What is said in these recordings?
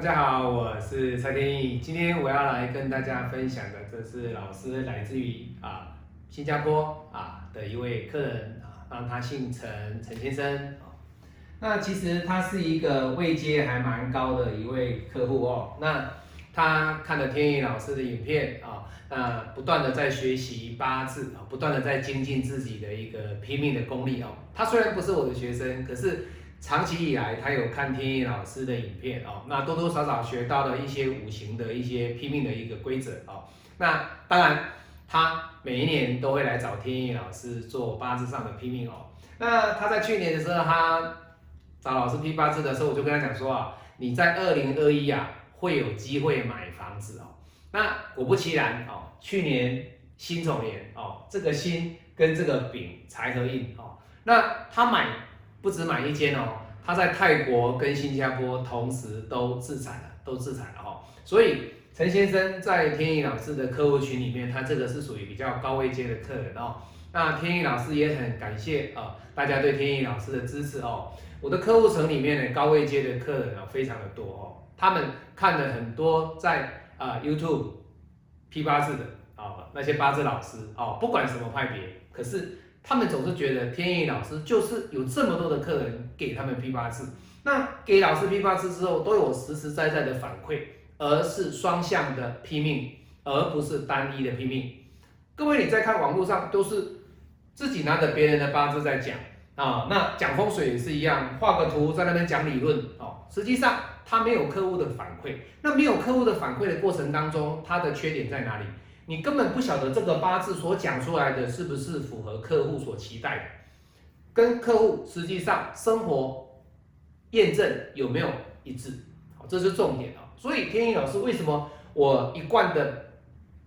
大家好，我是蔡天意。今天我要来跟大家分享的，这是老师来自于啊新加坡啊的一位客人啊，让他姓陈，陈先生啊。那其实他是一个位阶还蛮高的一位客户哦。那他看了天意老师的影片啊，那不断的在学习八字啊，不断的在精进自己的一个拼命的功力哦。他虽然不是我的学生，可是。长期以来，他有看天意老师的影片哦，那多多少少学到了一些五行的一些拼命的一个规则哦。那当然，他每一年都会来找天意老师做八字上的拼命哦。那他在去年的时候，他找老师批八字的时候，我就跟他讲说啊，你在二零二一啊会有机会买房子哦。那果不其然哦，去年辛丑年哦，这个辛跟这个丙财合印哦，那他买。不止买一间哦，他在泰国跟新加坡同时都自产了，都自产了哈。所以陈先生在天意老师的客户群里面，他这个是属于比较高位阶的客人哦。那天意老师也很感谢啊，大家对天意老师的支持哦。我的客户层里面呢，高位阶的客人啊非常的多哦，他们看了很多在啊 YouTube 批八字的啊那些八字老师哦，不管什么派别，可是。他们总是觉得天意老师就是有这么多的客人给他们批八字，那给老师批八字之后都有实实在在的反馈，而是双向的拼命，而不是单一的拼命。各位你在看网络上都是自己拿着别人的八字在讲啊，那讲风水也是一样，画个图在那边讲理论哦，实际上他没有客户的反馈，那没有客户的反馈的过程当中，他的缺点在哪里？你根本不晓得这个八字所讲出来的是不是符合客户所期待的，跟客户实际上生活验证有没有一致，这是重点啊。所以天意老师为什么我一贯的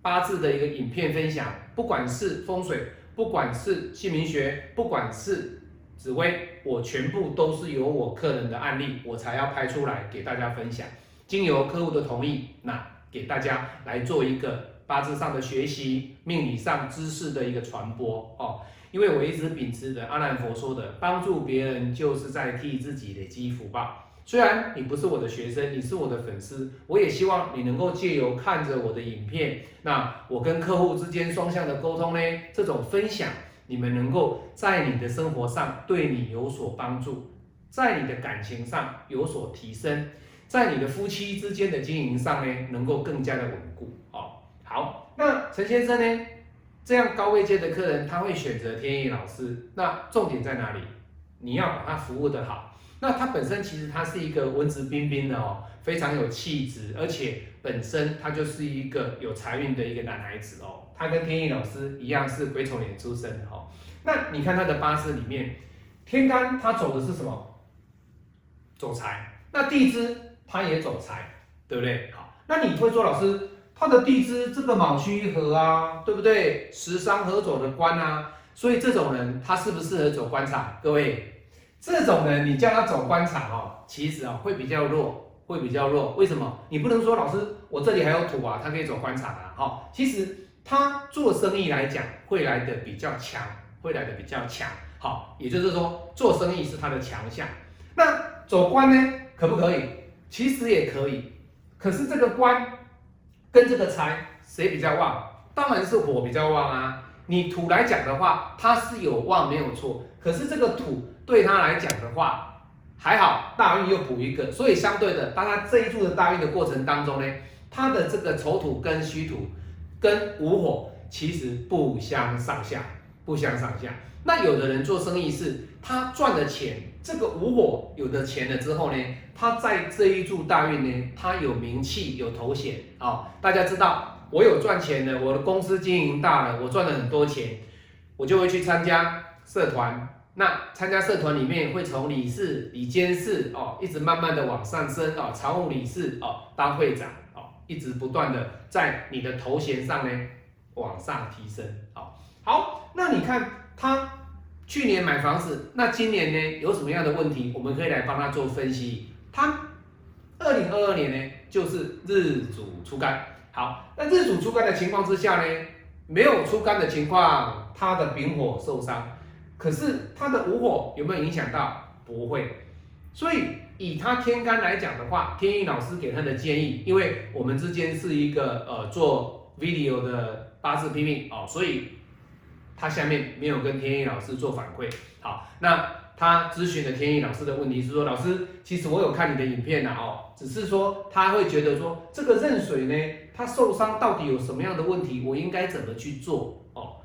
八字的一个影片分享，不管是风水，不管是姓名学，不管是紫薇，我全部都是由我客人的案例，我才要拍出来给大家分享，经由客户的同意，那给大家来做一个。八字上的学习，命理上知识的一个传播哦，因为我一直秉持着阿难佛说的，帮助别人就是在替自己累积福报。虽然你不是我的学生，你是我的粉丝，我也希望你能够借由看着我的影片，那我跟客户之间双向的沟通呢，这种分享，你们能够在你的生活上对你有所帮助，在你的感情上有所提升，在你的夫妻之间的经营上呢，能够更加的稳固哦。好，那陈先生呢？这样高位阶的客人，他会选择天意老师。那重点在哪里？你要把他服务的好。那他本身其实他是一个文质彬彬的哦，非常有气质，而且本身他就是一个有财运的一个男孩子哦。他跟天意老师一样是癸丑年出生的哦。那你看他的八字里面，天干他走的是什么？走财。那地支他也走财，对不对？好，那你会说老师？他的地支这个卯戌合啊，对不对？食伤合走的官啊，所以这种人他适不适合走官场？各位，这种人你叫他走官场哦，其实啊会比较弱，会比较弱。为什么？你不能说老师，我这里还有土啊，他可以走官场啊。哈，其实他做生意来讲会来的比较强，会来的比较强。好，也就是说做生意是他的强项。那走官呢，可不可以？其实也可以，可是这个官。跟这个财谁比较旺？当然是火比较旺啊。你土来讲的话，它是有旺没有错。可是这个土对他来讲的话，还好大运又补一个，所以相对的，当他这一柱的大运的过程当中呢，他的这个丑土跟戌土跟午火其实不相上下，不相上下。那有的人做生意是，他赚了钱，这个无我有的钱了之后呢？他在这一柱大运呢，他有名气有头衔啊，大家知道我有赚钱的，我的公司经营大了，我赚了很多钱，我就会去参加社团。那参加社团里面会从理事、理监事哦，一直慢慢的往上升哦，常务理事哦，当会长哦，一直不断的在你的头衔上呢往上提升哦。好，那你看他去年买房子，那今年呢有什么样的问题？我们可以来帮他做分析。他二零二二年呢，就是日主出干。好，那日主出干的情况之下呢，没有出干的情况，他的丙火受伤，可是他的午火有没有影响到？不会。所以以他天干来讲的话，天意老师给他的建议，因为我们之间是一个呃做 video 的八字拼命哦，所以他下面没有跟天意老师做反馈。好，那他咨询了天意老师的问题是说，老师，其实我有看你的影片呐哦，只是说他会觉得说这个壬水呢，他受伤到底有什么样的问题，我应该怎么去做哦？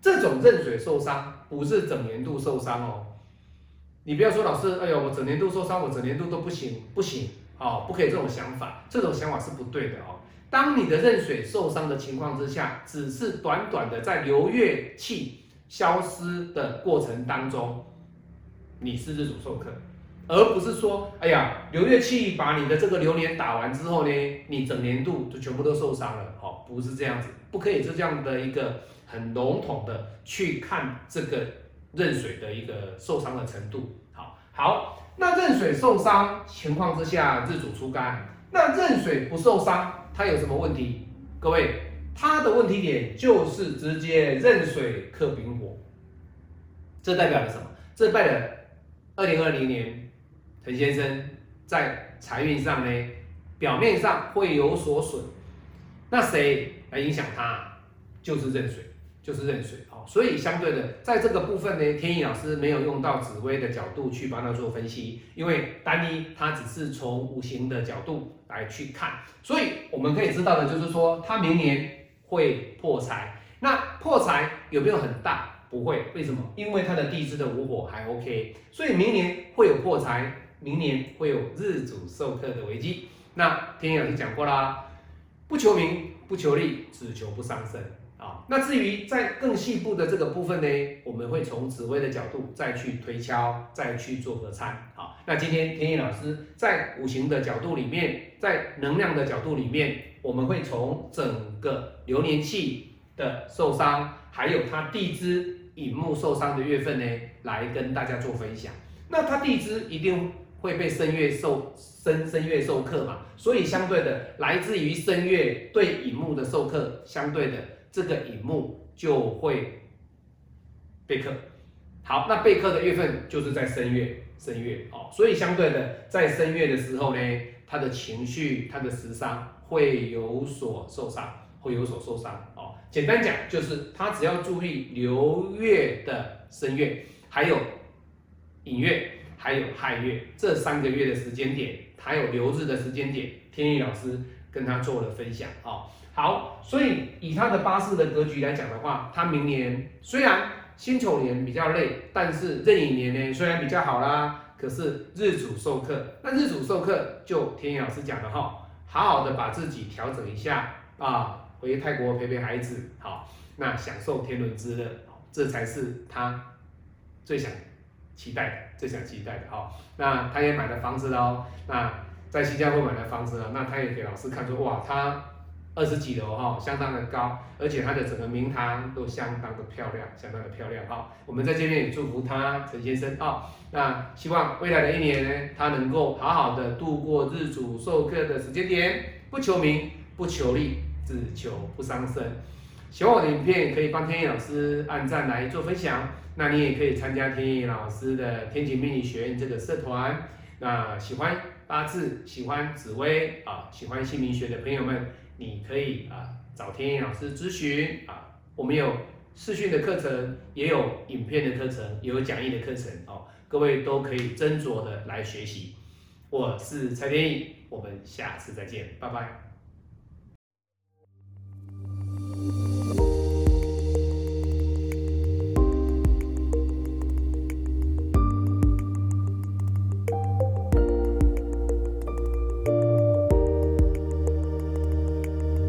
这种壬水受伤不是整年度受伤哦。你不要说老师，哎呦，我整年度受伤，我整年度都不行，不行，哦，不可以这种想法，这种想法是不对的哦。当你的壬水受伤的情况之下，只是短短的在流月气消失的过程当中，你是日主受克，而不是说，哎呀，流月气把你的这个流年打完之后呢，你整年度就全部都受伤了，哦，不是这样子，不可以是这样的一个很笼统的去看这个。壬水的一个受伤的程度，好好，那壬水受伤情况之下，日主出干，那壬水不受伤，它有什么问题？各位，它的问题点就是直接壬水克丙火，这代表了什么？这代表二零二零年陈先生在财运上呢，表面上会有所损，那谁来影响他？就是壬水。就是壬水哦，所以相对的，在这个部分呢，天意老师没有用到紫微的角度去帮他做分析，因为单一他只是从五行的角度来去看，所以我们可以知道的就是说，他明年会破财。那破财有没有很大？不会，为什么？因为他的地支的五火还 OK，所以明年会有破财，明年会有日主受克的危机。那天意老师讲过啦，不求名，不求利，只求不伤身。那至于在更细部的这个部分呢，我们会从紫微的角度再去推敲，再去做个参。好，那今天天意老师在五行的角度里面，在能量的角度里面，我们会从整个流年气的受伤，还有它地支引木受伤的月份呢，来跟大家做分享。那它地支一定会被申月受申申月受克嘛，所以相对的，来自于申月对引木的受克，相对的。这个乙木就会备课，好，那备课的月份就是在申月，申月哦，所以相对的，在申月的时候呢，他的情绪、他的时伤会有所受伤，会有所受伤哦。简单讲，就是他只要注意流月的申月，还有引月，还有亥月这三个月的时间点，还有流日的时间点，天意老师跟他做了分享哦。好，所以以他的八字的格局来讲的话，他明年虽然辛丑年比较累，但是壬寅年呢虽然比较好啦，可是日主受克，那日主受克就天野老师讲的哈，好好的把自己调整一下啊，回泰国陪陪孩子，好，那享受天伦之乐，这才是他最想期待的，最想期待的哈。那他也买了房子喽，那在新加坡买的房子啊，那他也给老师看出哇，他。二十几楼哈，相当的高，而且他的整个明堂都相当的漂亮，相当的漂亮哈。我们在这边也祝福他陈先生啊，那希望未来的一年呢，他能够好好的度过日主授课的时间点，不求名，不求利，只求不伤身。喜欢我的影片，可以帮天意老师按赞来做分享。那你也可以参加天意老师的天启命理学院这个社团。那喜欢八字喜欢紫薇啊喜欢姓名学的朋友们你可以啊找天翼老师咨询啊。我们有视讯的课程也有影片的课程也有讲义的课程哦。各位都可以斟酌的来学习。我是蔡天翼我们下次再见拜拜。